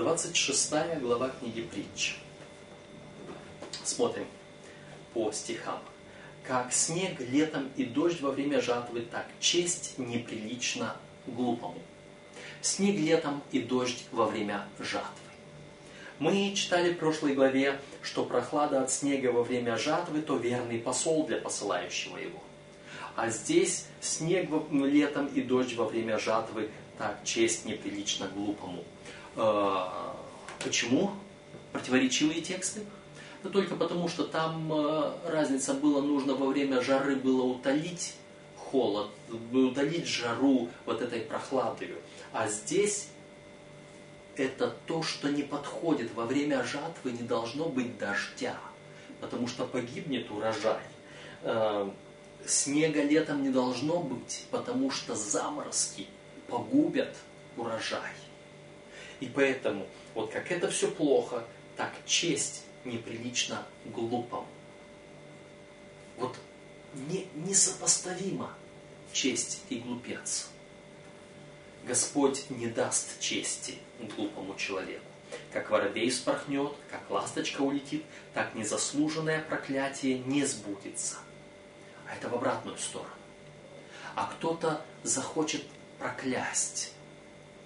26 глава книги притч. Смотрим по стихам. Как снег летом и дождь во время жатвы, так честь неприлично глупому. Снег летом и дождь во время жатвы. Мы читали в прошлой главе, что прохлада от снега во время жатвы, то верный посол для посылающего его. А здесь снег летом и дождь во время жатвы, так честь неприлично глупому. А, почему противоречивые тексты? Да только потому, что там а, разница была, нужно во время жары было утолить холод, утолить жару вот этой прохладою. А здесь это то, что не подходит. Во время жатвы не должно быть дождя, потому что погибнет урожай. Э, снега летом не должно быть, потому что заморозки погубят урожай. И поэтому, вот как это все плохо, так честь неприлично глупым. Вот не, несопоставимо честь и глупец. Господь не даст чести глупому человеку. Как воробей спорхнет, как ласточка улетит, так незаслуженное проклятие не сбудется. А это в обратную сторону. А кто-то захочет проклясть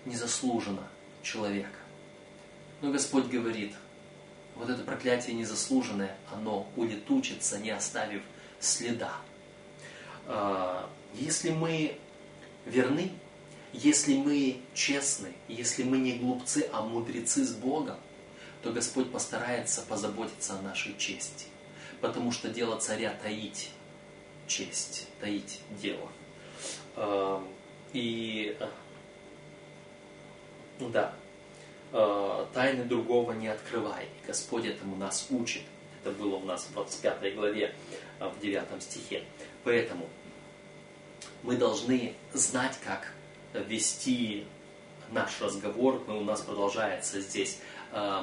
незаслуженно человека. Но Господь говорит, вот это проклятие незаслуженное, оно улетучится, не оставив следа. А, если мы верны если мы честны, если мы не глупцы, а мудрецы с Богом, то Господь постарается позаботиться о нашей чести. Потому что дело царя таить честь, таить дело. Эм, и да, э, тайны другого не открывай. Господь этому нас учит. Это было у нас в 25 главе, э, в 9 стихе. Поэтому мы должны знать, как вести наш разговор, мы, у нас продолжается здесь э,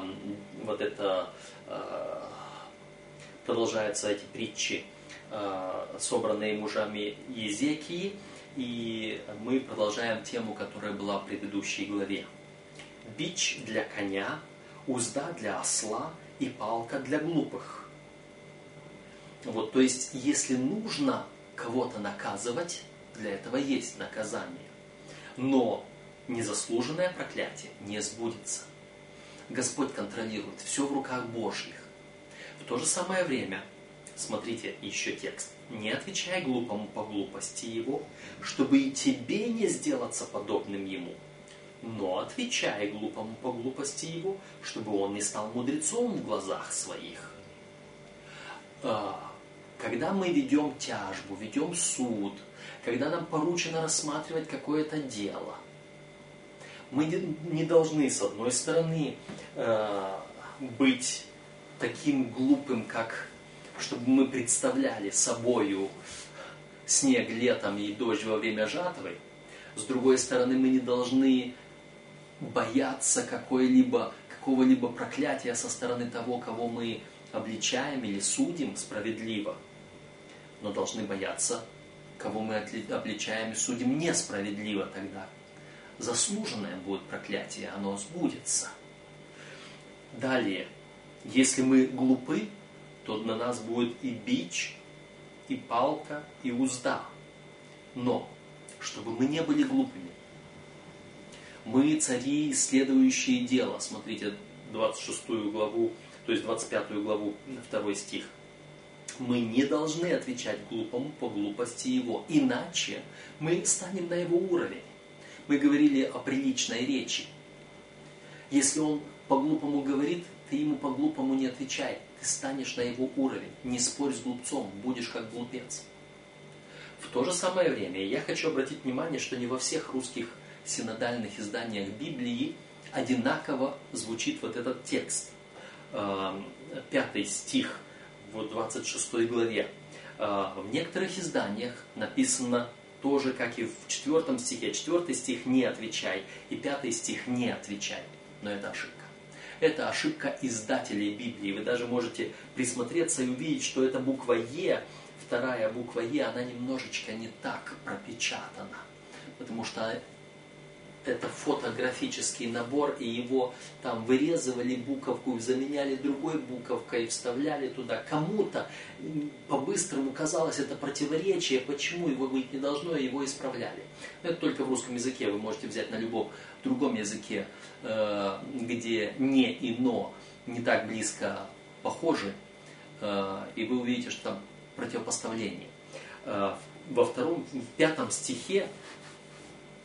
вот это, э, продолжаются эти притчи, э, собранные мужами Езекии, и мы продолжаем тему, которая была в предыдущей главе. Бич для коня, узда для осла и палка для глупых. Вот, то есть, если нужно кого-то наказывать, для этого есть наказание. Но незаслуженное проклятие не сбудется. Господь контролирует все в руках Божьих. В то же самое время, смотрите еще текст, не отвечай глупому по глупости его, чтобы и тебе не сделаться подобным ему. Но отвечай глупому по глупости его, чтобы он не стал мудрецом в глазах своих. А, когда мы ведем тяжбу, ведем суд – когда нам поручено рассматривать какое-то дело. Мы не должны, с одной стороны, э, быть таким глупым, как чтобы мы представляли собою снег летом и дождь во время жатвы. С другой стороны, мы не должны бояться какой-либо, какого-либо проклятия со стороны того, кого мы обличаем или судим справедливо, но должны бояться кого мы обличаем и судим несправедливо тогда. Заслуженное будет проклятие, оно сбудется. Далее, если мы глупы, то на нас будет и бич, и палка, и узда. Но, чтобы мы не были глупыми, мы цари, исследующие дело. Смотрите, 26 главу, то есть 25 главу, 2 стих – мы не должны отвечать глупому по глупости его, иначе мы станем на его уровень. Мы говорили о приличной речи. Если он по-глупому говорит, ты ему по-глупому не отвечай. Ты станешь на его уровень. Не спорь с глупцом, будешь как глупец. В то же самое время я хочу обратить внимание, что не во всех русских синодальных изданиях Библии одинаково звучит вот этот текст. Эм, пятый стих – в 26 главе. А, в некоторых изданиях написано тоже, как и в 4 стихе. 4 стих «не отвечай» и 5 стих «не отвечай». Но это ошибка. Это ошибка издателей Библии. Вы даже можете присмотреться и увидеть, что эта буква «е», вторая буква «е», она немножечко не так пропечатана. Потому что это фотографический набор, и его там вырезывали буковку, заменяли другой буковкой, вставляли туда. Кому-то по-быстрому казалось это противоречие, почему его быть не должно, и его исправляли. Но это только в русском языке, вы можете взять на любом другом языке, э, где не и но не так близко похожи, э, и вы увидите, что там противопоставление. Э, во втором, в пятом стихе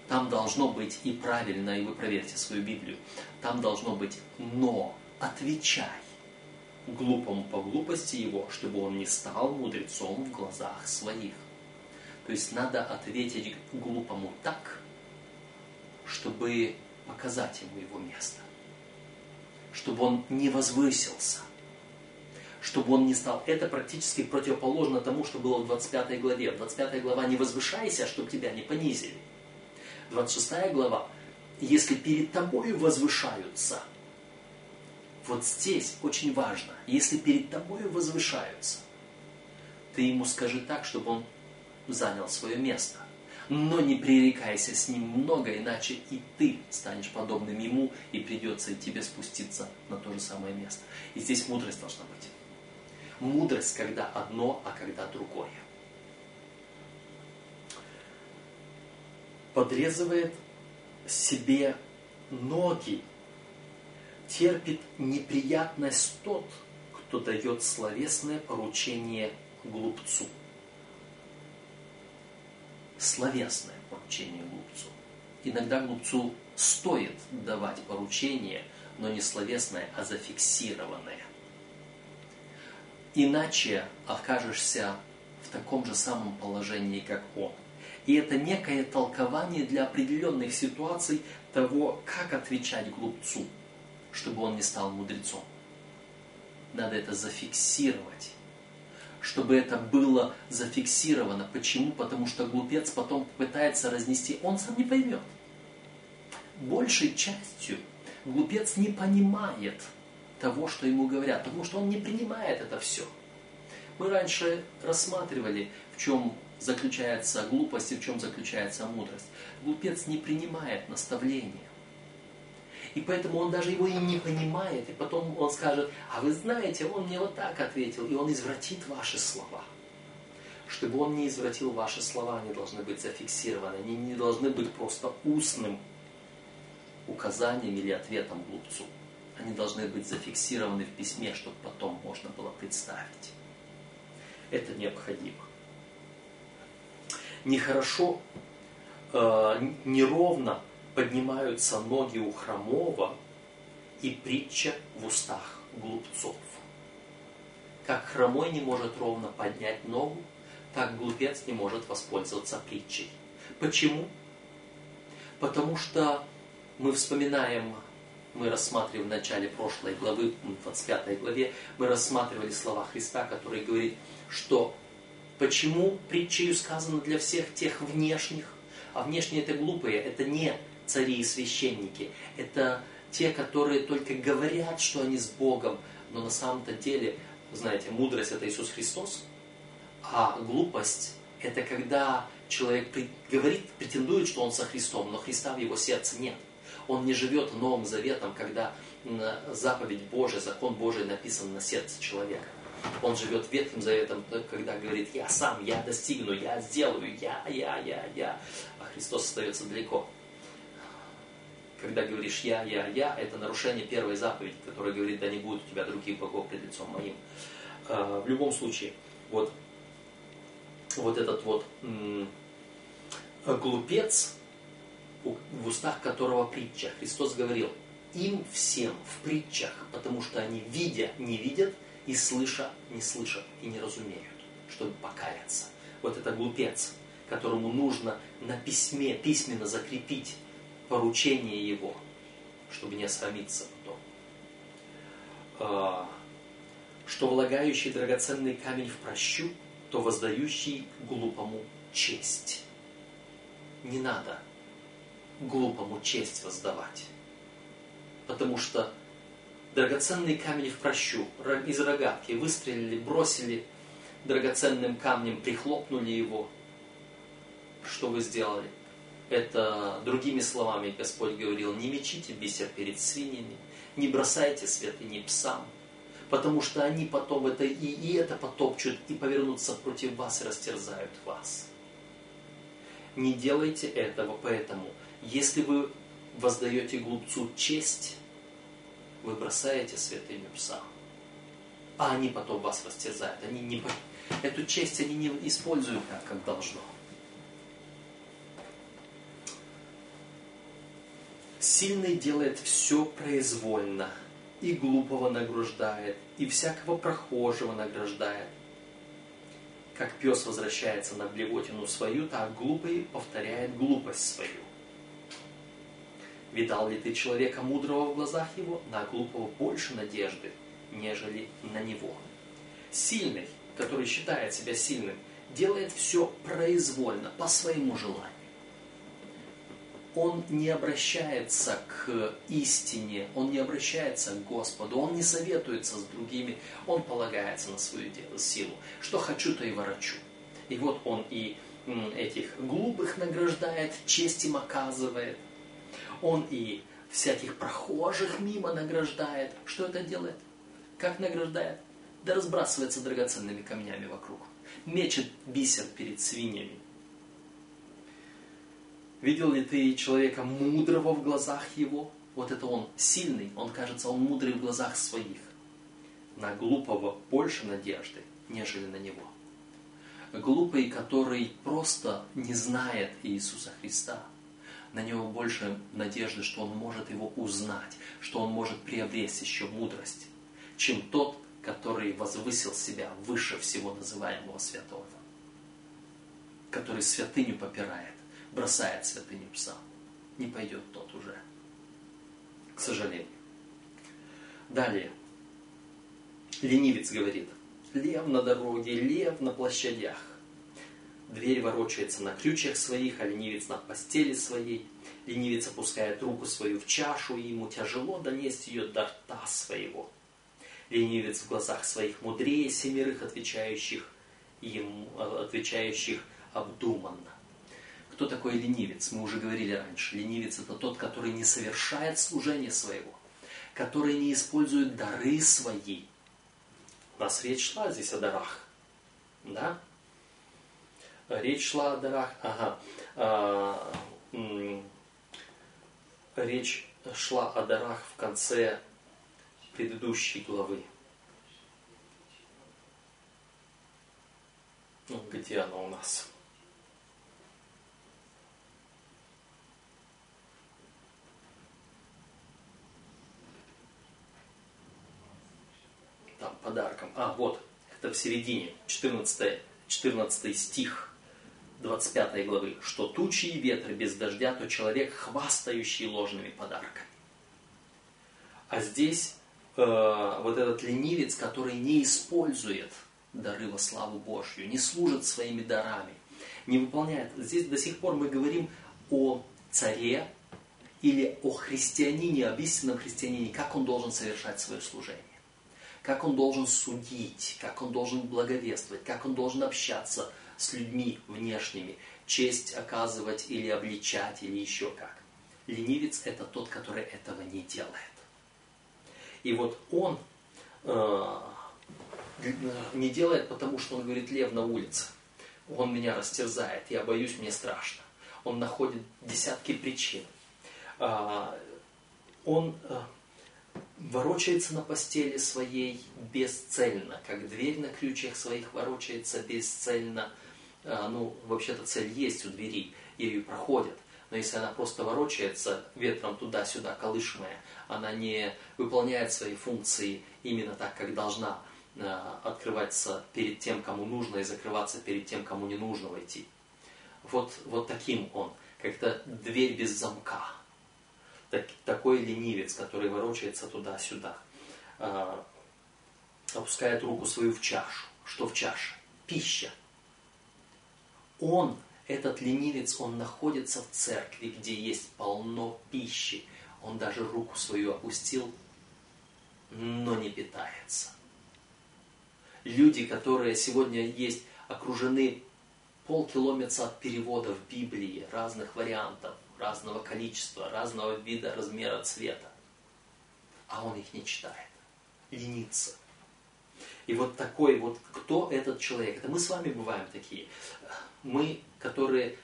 там должно быть и правильно, и вы проверьте свою Библию, там должно быть «но отвечай глупому по глупости его, чтобы он не стал мудрецом в глазах своих». То есть надо ответить глупому так, чтобы показать ему его место, чтобы он не возвысился, чтобы он не стал. Это практически противоположно тому, что было в 25 главе. В 25 глава «Не возвышайся, чтобы тебя не понизили». 26 глава, если перед тобою возвышаются, вот здесь очень важно, если перед тобою возвышаются, ты ему скажи так, чтобы он занял свое место. Но не пререкайся с ним много, иначе и ты станешь подобным ему, и придется тебе спуститься на то же самое место. И здесь мудрость должна быть. Мудрость, когда одно, а когда другое. Подрезывает себе ноги, терпит неприятность тот, кто дает словесное поручение глупцу. Словесное поручение глупцу. Иногда глупцу стоит давать поручение, но не словесное, а зафиксированное. Иначе окажешься в таком же самом положении, как он – и это некое толкование для определенных ситуаций того, как отвечать глупцу, чтобы он не стал мудрецом. Надо это зафиксировать. Чтобы это было зафиксировано. Почему? Потому что глупец потом пытается разнести, он сам не поймет. Большей частью глупец не понимает того, что ему говорят, потому что он не принимает это все. Мы раньше рассматривали, в чем заключается глупость и в чем заключается мудрость. Глупец не принимает наставления. И поэтому он даже его и не понимает. И потом он скажет, а вы знаете, он мне вот так ответил. И он извратит ваши слова. Чтобы он не извратил ваши слова, они должны быть зафиксированы. Они не должны быть просто устным указанием или ответом глупцу. Они должны быть зафиксированы в письме, чтобы потом можно было представить. Это необходимо нехорошо, э, неровно поднимаются ноги у хромого и притча в устах глупцов. Как хромой не может ровно поднять ногу, так глупец не может воспользоваться притчей. Почему? Потому что мы вспоминаем, мы рассматривали в начале прошлой главы, в 25 главе, мы рассматривали слова Христа, который говорит, что Почему притчею сказано для всех тех внешних? А внешние это глупые, это не цари и священники. Это те, которые только говорят, что они с Богом, но на самом-то деле, знаете, мудрость это Иисус Христос, а глупость это когда человек говорит, претендует, что он со Христом, но Христа в его сердце нет. Он не живет Новым Заветом, когда заповедь Божия, закон Божий написан на сердце человека. Он живет Ветхим Заветом, когда говорит, я сам, я достигну, я сделаю, я, я, я, я. А Христос остается далеко. Когда говоришь я, я, я, это нарушение первой заповеди, которая говорит, да не будет у тебя других богов пред лицом моим. А, в любом случае, вот, вот этот вот глупец, в устах которого притча. Христос говорил, им всем в притчах, потому что они, видя, не видят, и слыша не слышат и не разумеют, чтобы покаяться. Вот это глупец, которому нужно на письме, письменно закрепить поручение его, чтобы не осрамиться потом. А, что влагающий драгоценный камень в прощу, то воздающий глупому честь. Не надо глупому честь воздавать. Потому что драгоценный камень в прощу, из рогатки, выстрелили, бросили драгоценным камнем, прихлопнули его. Что вы сделали? Это, другими словами, Господь говорил, не мечите бисер перед свиньями, не бросайте святыни псам, потому что они потом это и, и это потопчут, и повернутся против вас и растерзают вас. Не делайте этого, поэтому, если вы воздаете глупцу честь, вы бросаете святыню псам, а они потом вас растерзают. Они не, эту честь они не используют так, как должно. Сильный делает все произвольно, и глупого награждает, и всякого прохожего награждает. Как пес возвращается на блевотину свою, так глупый повторяет глупость свою. Видал ли ты человека мудрого в глазах его? На глупого больше надежды, нежели на него. Сильный, который считает себя сильным, делает все произвольно, по своему желанию он не обращается к истине, он не обращается к Господу, он не советуется с другими, он полагается на свою силу. Что хочу, то и ворочу. И вот он и этих глупых награждает, честь им оказывает. Он и всяких прохожих мимо награждает. Что это делает? Как награждает? Да разбрасывается драгоценными камнями вокруг. Мечет бисер перед свиньями Видел ли ты человека мудрого в глазах его? Вот это он сильный, он кажется, он мудрый в глазах своих. На глупого больше надежды, нежели на него. Глупый, который просто не знает Иисуса Христа, на него больше надежды, что он может его узнать, что он может приобрести еще мудрость, чем тот, который возвысил себя выше всего называемого святого, который святыню попирает бросает святыню пса. Не пойдет тот уже. К сожалению. Далее. Ленивец говорит. Лев на дороге, лев на площадях. Дверь ворочается на ключах своих, а ленивец на постели своей. Ленивец опускает руку свою в чашу, и ему тяжело донести ее до рта своего. Ленивец в глазах своих мудрее семерых, отвечающих ему, отвечающих обдуманно. Кто такой ленивец? Мы уже говорили раньше. Ленивец это тот, который не совершает служение своего, который не использует дары свои. У нас речь шла здесь о дарах. Да? Речь шла о дарах. Ага. А, речь шла о дарах в конце предыдущей главы. Ну, где она у нас? там, подарком. А, вот, это в середине, 14, 14 стих 25 главы. «Что тучи и ветры без дождя, то человек, хвастающий ложными подарками». А здесь э, вот этот ленивец, который не использует дары во славу Божью, не служит своими дарами, не выполняет. Здесь до сих пор мы говорим о царе или о христианине, об истинном христианине, как он должен совершать свое служение как он должен судить, как он должен благовествовать, как он должен общаться с людьми внешними, честь оказывать или обличать, или еще как. Ленивец это тот, который этого не делает. И вот он э, не делает, потому что он говорит, лев на улице. Он меня растерзает, я боюсь, мне страшно. Он находит десятки причин. Э, он э, ворочается на постели своей бесцельно, как дверь на ключах своих ворочается бесцельно. А, ну, вообще-то цель есть у двери, ею проходят. Но если она просто ворочается ветром туда-сюда, колышемая, она не выполняет свои функции именно так, как должна а, открываться перед тем, кому нужно, и закрываться перед тем, кому не нужно войти. Вот, вот таким он, как-то дверь без замка так, такой ленивец, который ворочается туда-сюда, э, опускает руку свою в чашу. Что в чаше? Пища. Он, этот ленивец, он находится в церкви, где есть полно пищи. Он даже руку свою опустил, но не питается. Люди, которые сегодня есть, окружены полкилометра от переводов Библии, разных вариантов, разного количества, разного вида, размера, цвета. А он их не читает. Ленится. И вот такой вот, кто этот человек? Это мы с вами бываем такие. Мы, которые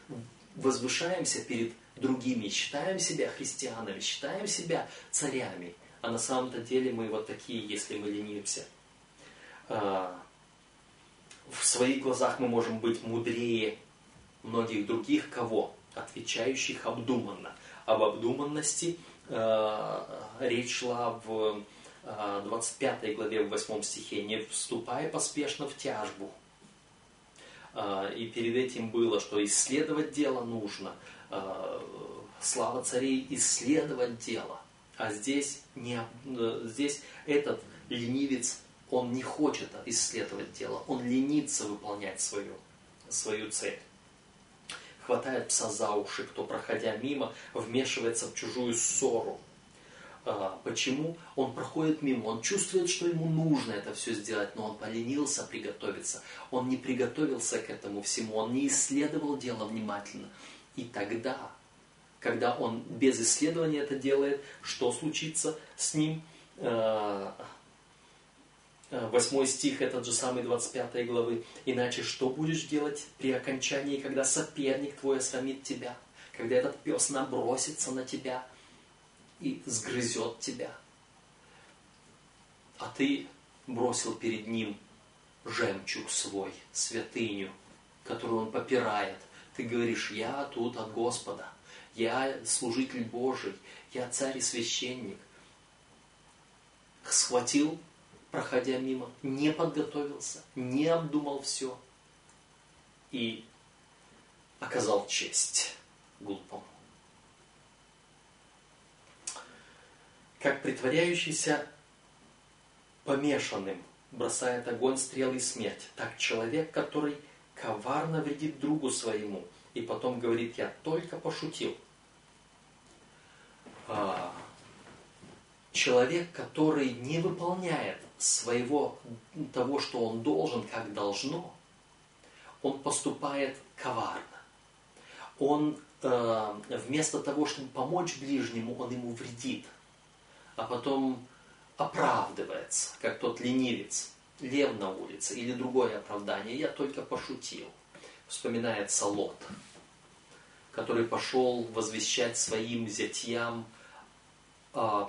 возвышаемся перед другими, считаем себя христианами, считаем себя царями, а на самом-то деле мы вот такие, если мы ленимся. А, в своих глазах мы можем быть мудрее многих других кого? Отвечающих обдуманно. Об обдуманности э, речь шла в 25 главе, в 8 стихе. «Не вступай поспешно в тяжбу». Э, и перед этим было, что исследовать дело нужно. Э, слава царей исследовать дело. А здесь, не, здесь этот ленивец он не хочет исследовать дело, он ленится выполнять свою, свою цель. Хватает пса за уши, кто, проходя мимо, вмешивается в чужую ссору. А, почему? Он проходит мимо, он чувствует, что ему нужно это все сделать, но он поленился приготовиться. Он не приготовился к этому всему, он не исследовал дело внимательно. И тогда, когда он без исследования это делает, что случится с ним? А, Э, восьмой стих, этот же самый 25 главы. «Иначе что будешь делать при окончании, когда соперник твой осрамит тебя? Когда этот пес набросится на тебя и сгрызет тебя? А ты бросил перед ним жемчуг свой, святыню, которую он попирает. Ты говоришь, я тут от Господа, я служитель Божий, я царь и священник. Схватил проходя мимо, не подготовился, не обдумал все и оказал честь глупому. Как притворяющийся помешанным бросает огонь, стрелы и смерть, так человек, который коварно вредит другу своему и потом говорит, я только пошутил. А, человек, который не выполняет своего, того, что он должен, как должно, он поступает коварно. Он э, вместо того, чтобы помочь ближнему, он ему вредит. А потом оправдывается, как тот ленивец, лев на улице или другое оправдание. Я только пошутил. Вспоминается Лот, который пошел возвещать своим зятьям э,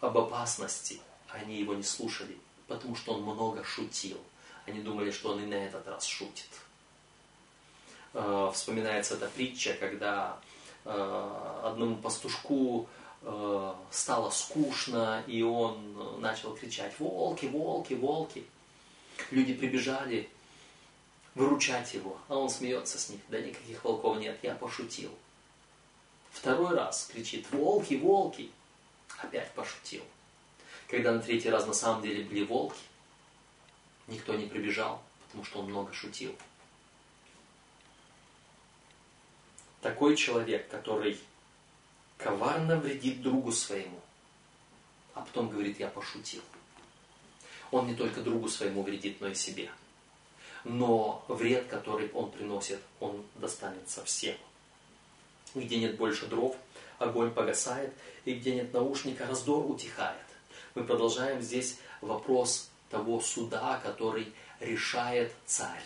об опасности – они его не слушали, потому что он много шутил. Они думали, что он и на этот раз шутит. Э, вспоминается эта притча, когда э, одному пастушку э, стало скучно, и он начал кричать «Волки, волки, волки!». Люди прибежали выручать его, а он смеется с них. Да никаких волков нет, я пошутил. Второй раз кричит «Волки, волки!». Опять пошутил. Когда на третий раз на самом деле были волки, никто не прибежал, потому что он много шутил. Такой человек, который коварно вредит другу своему, а потом говорит, я пошутил. Он не только другу своему вредит, но и себе. Но вред, который он приносит, он достанется всем. Где нет больше дров, огонь погасает, и где нет наушника, раздор утихает мы продолжаем здесь вопрос того суда, который решает царь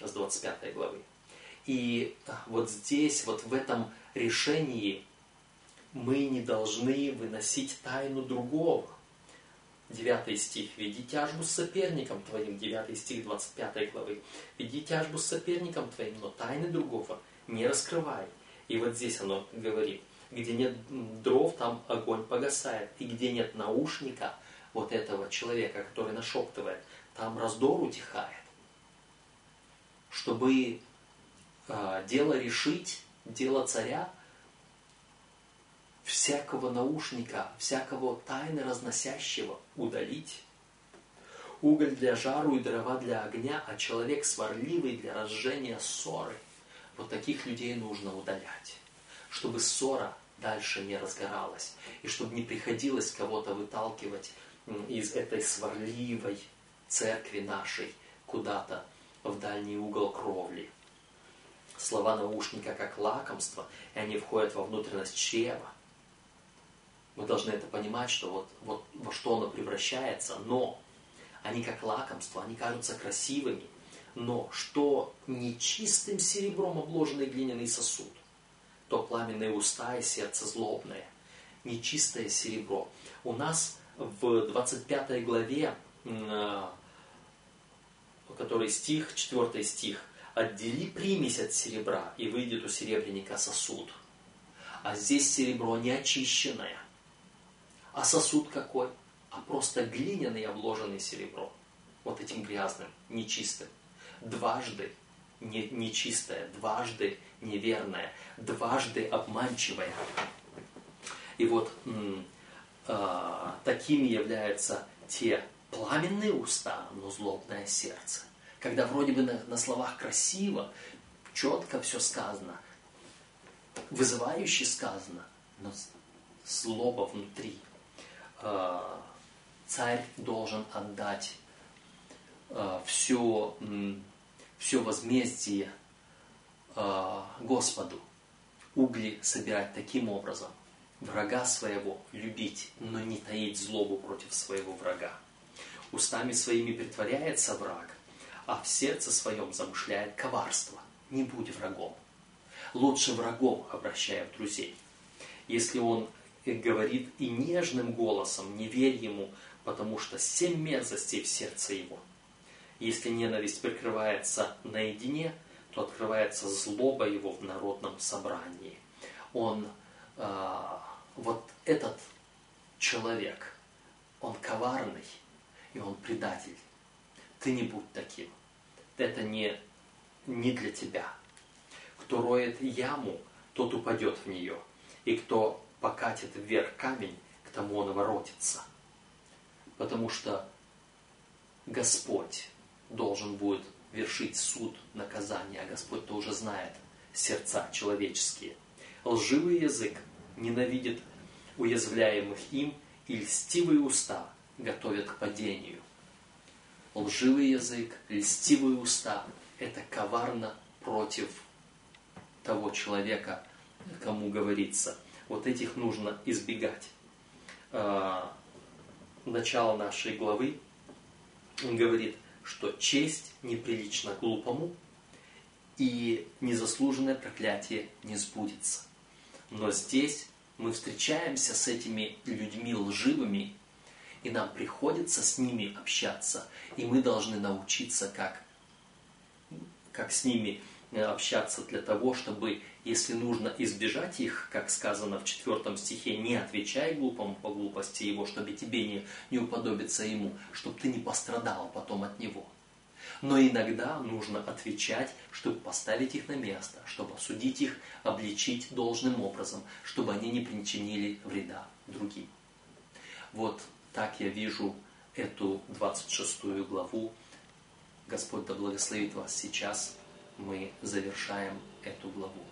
с 25 главы. И вот здесь, вот в этом решении мы не должны выносить тайну другого. 9 стих. «Веди тяжбу с соперником твоим». 9 стих 25 главы. «Веди тяжбу с соперником твоим, но тайны другого не раскрывай». И вот здесь оно говорит – где нет дров, там огонь погасает. И где нет наушника вот этого человека, который нашептывает, там раздор утихает. Чтобы э, дело решить, дело царя, всякого наушника, всякого тайны разносящего удалить. Уголь для жару и дрова для огня, а человек сварливый для разжения ссоры. Вот таких людей нужно удалять, чтобы ссора дальше не разгоралась. И чтобы не приходилось кого-то выталкивать из этой сварливой церкви нашей куда-то в дальний угол кровли. Слова наушника как лакомство, и они входят во внутренность чрева. Мы должны это понимать, что вот, вот во что оно превращается, но они как лакомство, они кажутся красивыми, но что нечистым серебром обложенный глиняный сосуд, то пламенные уста и сердце злобное, нечистое серебро. У нас в 25 главе, э, который стих, 4 стих, «Отдели примесь от серебра, и выйдет у серебряника сосуд». А здесь серебро не очищенное. А сосуд какой? А просто глиняный, обложенный серебром. Вот этим грязным, нечистым. Дважды не, нечистое, дважды неверное, дважды обманчивое. И вот э, такими являются те пламенные уста, но злобное сердце. Когда вроде бы на, на словах красиво, четко все сказано, вызывающе сказано, но злоба внутри. Э, царь должен отдать э, все, все возмездие э, Господу. Угли собирать таким образом, врага своего любить, но не таить злобу против своего врага. Устами своими притворяется враг, а в сердце своем замышляет коварство. Не будь врагом. Лучше врагом обращая в друзей. Если он говорит и нежным голосом, не верь ему, потому что семь мерзостей в сердце его. Если ненависть прикрывается наедине, то открывается злоба его в народном собрании. Он э, вот этот человек, он коварный, и он предатель. Ты не будь таким. Это не, не для тебя. Кто роет яму, тот упадет в нее. И кто покатит вверх камень, к тому он воротится. Потому что Господь должен будет вершить суд, наказание, а Господь-то уже знает сердца человеческие. Лживый язык ненавидит уязвляемых им, и льстивые уста готовят к падению. Лживый язык, льстивые уста – это коварно против того человека, кому говорится. Вот этих нужно избегать. А, начало нашей главы, говорит, что честь неприлична глупому, и незаслуженное проклятие не сбудется. Но здесь мы встречаемся с этими людьми лживыми, и нам приходится с ними общаться, и мы должны научиться, как, как с ними э, общаться для того, чтобы, если нужно избежать их, как сказано в четвертом стихе, не отвечай глупому по глупости его, чтобы тебе не, не уподобиться ему, чтобы ты не пострадал потом от него. Но иногда нужно отвечать, чтобы поставить их на место, чтобы осудить их, обличить должным образом, чтобы они не причинили вреда другим. Вот так я вижу эту 26 главу. Господь да благословит вас сейчас. Мы завершаем эту главу.